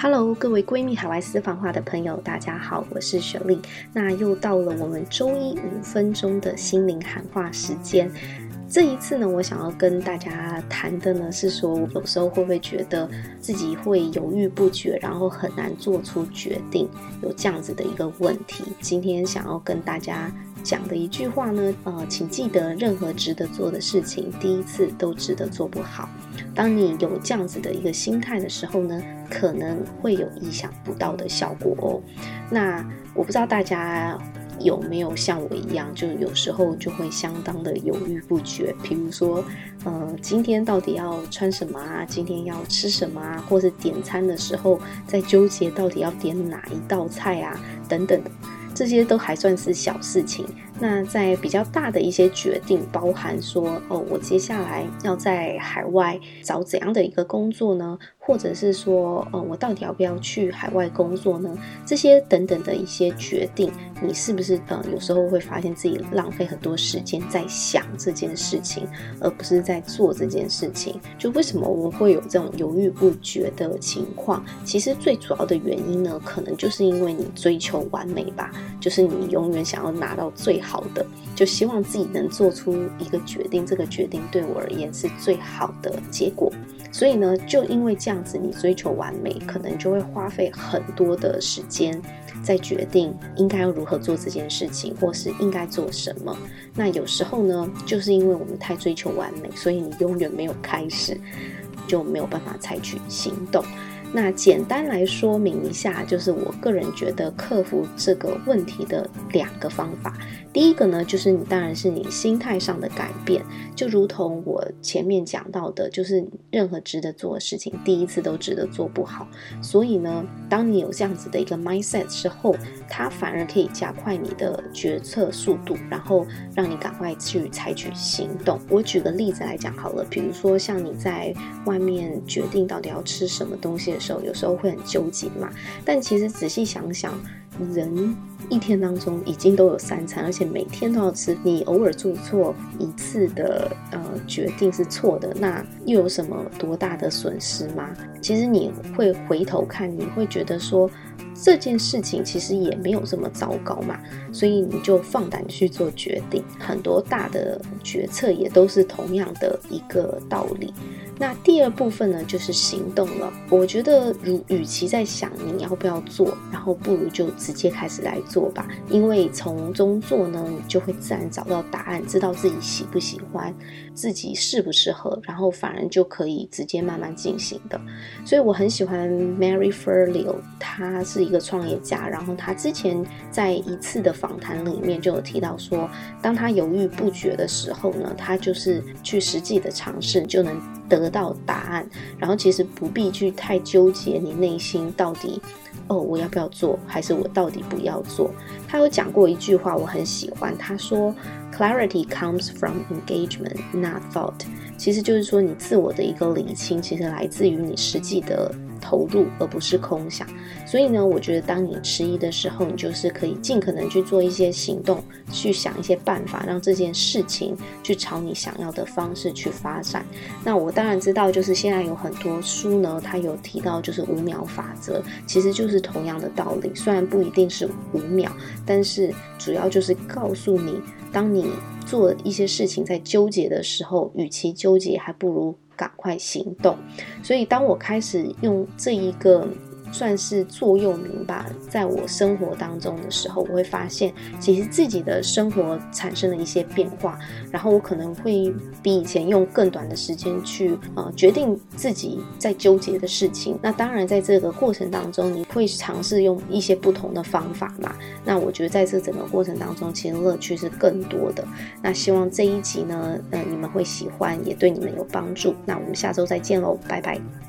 Hello，各位闺蜜海外私房话的朋友，大家好，我是雪莉。那又到了我们周一五分钟的心灵喊话时间。这一次呢，我想要跟大家谈的呢，是说有时候会不会觉得自己会犹豫不决，然后很难做出决定，有这样子的一个问题。今天想要跟大家讲的一句话呢，呃，请记得，任何值得做的事情，第一次都值得做不好。当你有这样子的一个心态的时候呢，可能会有意想不到的效果哦。那我不知道大家有没有像我一样，就有时候就会相当的犹豫不决。比如说，呃，今天到底要穿什么啊？今天要吃什么啊？或是点餐的时候在纠结到底要点哪一道菜啊？等等的。这些都还算是小事情。那在比较大的一些决定，包含说，哦，我接下来要在海外找怎样的一个工作呢？或者是说，呃，我到底要不要去海外工作呢？这些等等的一些决定，你是不是呃，有时候会发现自己浪费很多时间在想这件事情，而不是在做这件事情？就为什么我会有这种犹豫不决的情况？其实最主要的原因呢，可能就是因为你追求完美吧，就是你永远想要拿到最好好的，就希望自己能做出一个决定，这个决定对我而言是最好的结果。所以呢，就因为这样子，你追求完美，可能就会花费很多的时间在决定应该要如何做这件事情，或是应该做什么。那有时候呢，就是因为我们太追求完美，所以你永远没有开始，就没有办法采取行动。那简单来说明一下，就是我个人觉得克服这个问题的两个方法。第一个呢，就是你当然是你心态上的改变，就如同我前面讲到的，就是任何值得做的事情，第一次都值得做不好。所以呢，当你有这样子的一个 mindset 之后，它反而可以加快你的决策速度，然后让你赶快去采取行动。我举个例子来讲好了，比如说像你在外面决定到底要吃什么东西时候，有时候会很纠结嘛。但其实仔细想想，人一天当中已经都有三餐，而且每天都要吃。你偶尔做错一次的呃决定是错的，那又有什么多大的损失吗？其实你会回头看，你会觉得说这件事情其实也没有这么糟糕嘛，所以你就放胆去做决定。很多大的决策也都是同样的一个道理。那第二部分呢，就是行动了。我觉得，如与其在想你要不要做，然后不如就直接开始来做吧。因为从中做呢，你就会自然找到答案，知道自己喜不喜欢，自己适不适合，然后反而就可以直接慢慢进行的。所以我很喜欢 Mary Forleo，他是一个创业家，然后他之前在一次的访谈里面就有提到说，当他犹豫不决的时候呢，他就是去实际的尝试就能。得到答案，然后其实不必去太纠结你内心到底，哦，我要不要做，还是我到底不要做？他有讲过一句话，我很喜欢，他说：“Clarity comes from engagement, not thought。”其实就是说，你自我的一个理清，其实来自于你实际的。投入而不是空想，所以呢，我觉得当你迟疑的时候，你就是可以尽可能去做一些行动，去想一些办法，让这件事情去朝你想要的方式去发展。那我当然知道，就是现在有很多书呢，它有提到就是五秒法则，其实就是同样的道理，虽然不一定是五秒，但是主要就是告诉你，当你做一些事情在纠结的时候，与其纠结，还不如。赶快行动！所以，当我开始用这一个。算是座右铭吧，在我生活当中的时候，我会发现，其实自己的生活产生了一些变化，然后我可能会比以前用更短的时间去呃决定自己在纠结的事情。那当然，在这个过程当中，你会尝试用一些不同的方法嘛。那我觉得在这整个过程当中，其实乐趣是更多的。那希望这一集呢，呃，你们会喜欢，也对你们有帮助。那我们下周再见喽，拜拜。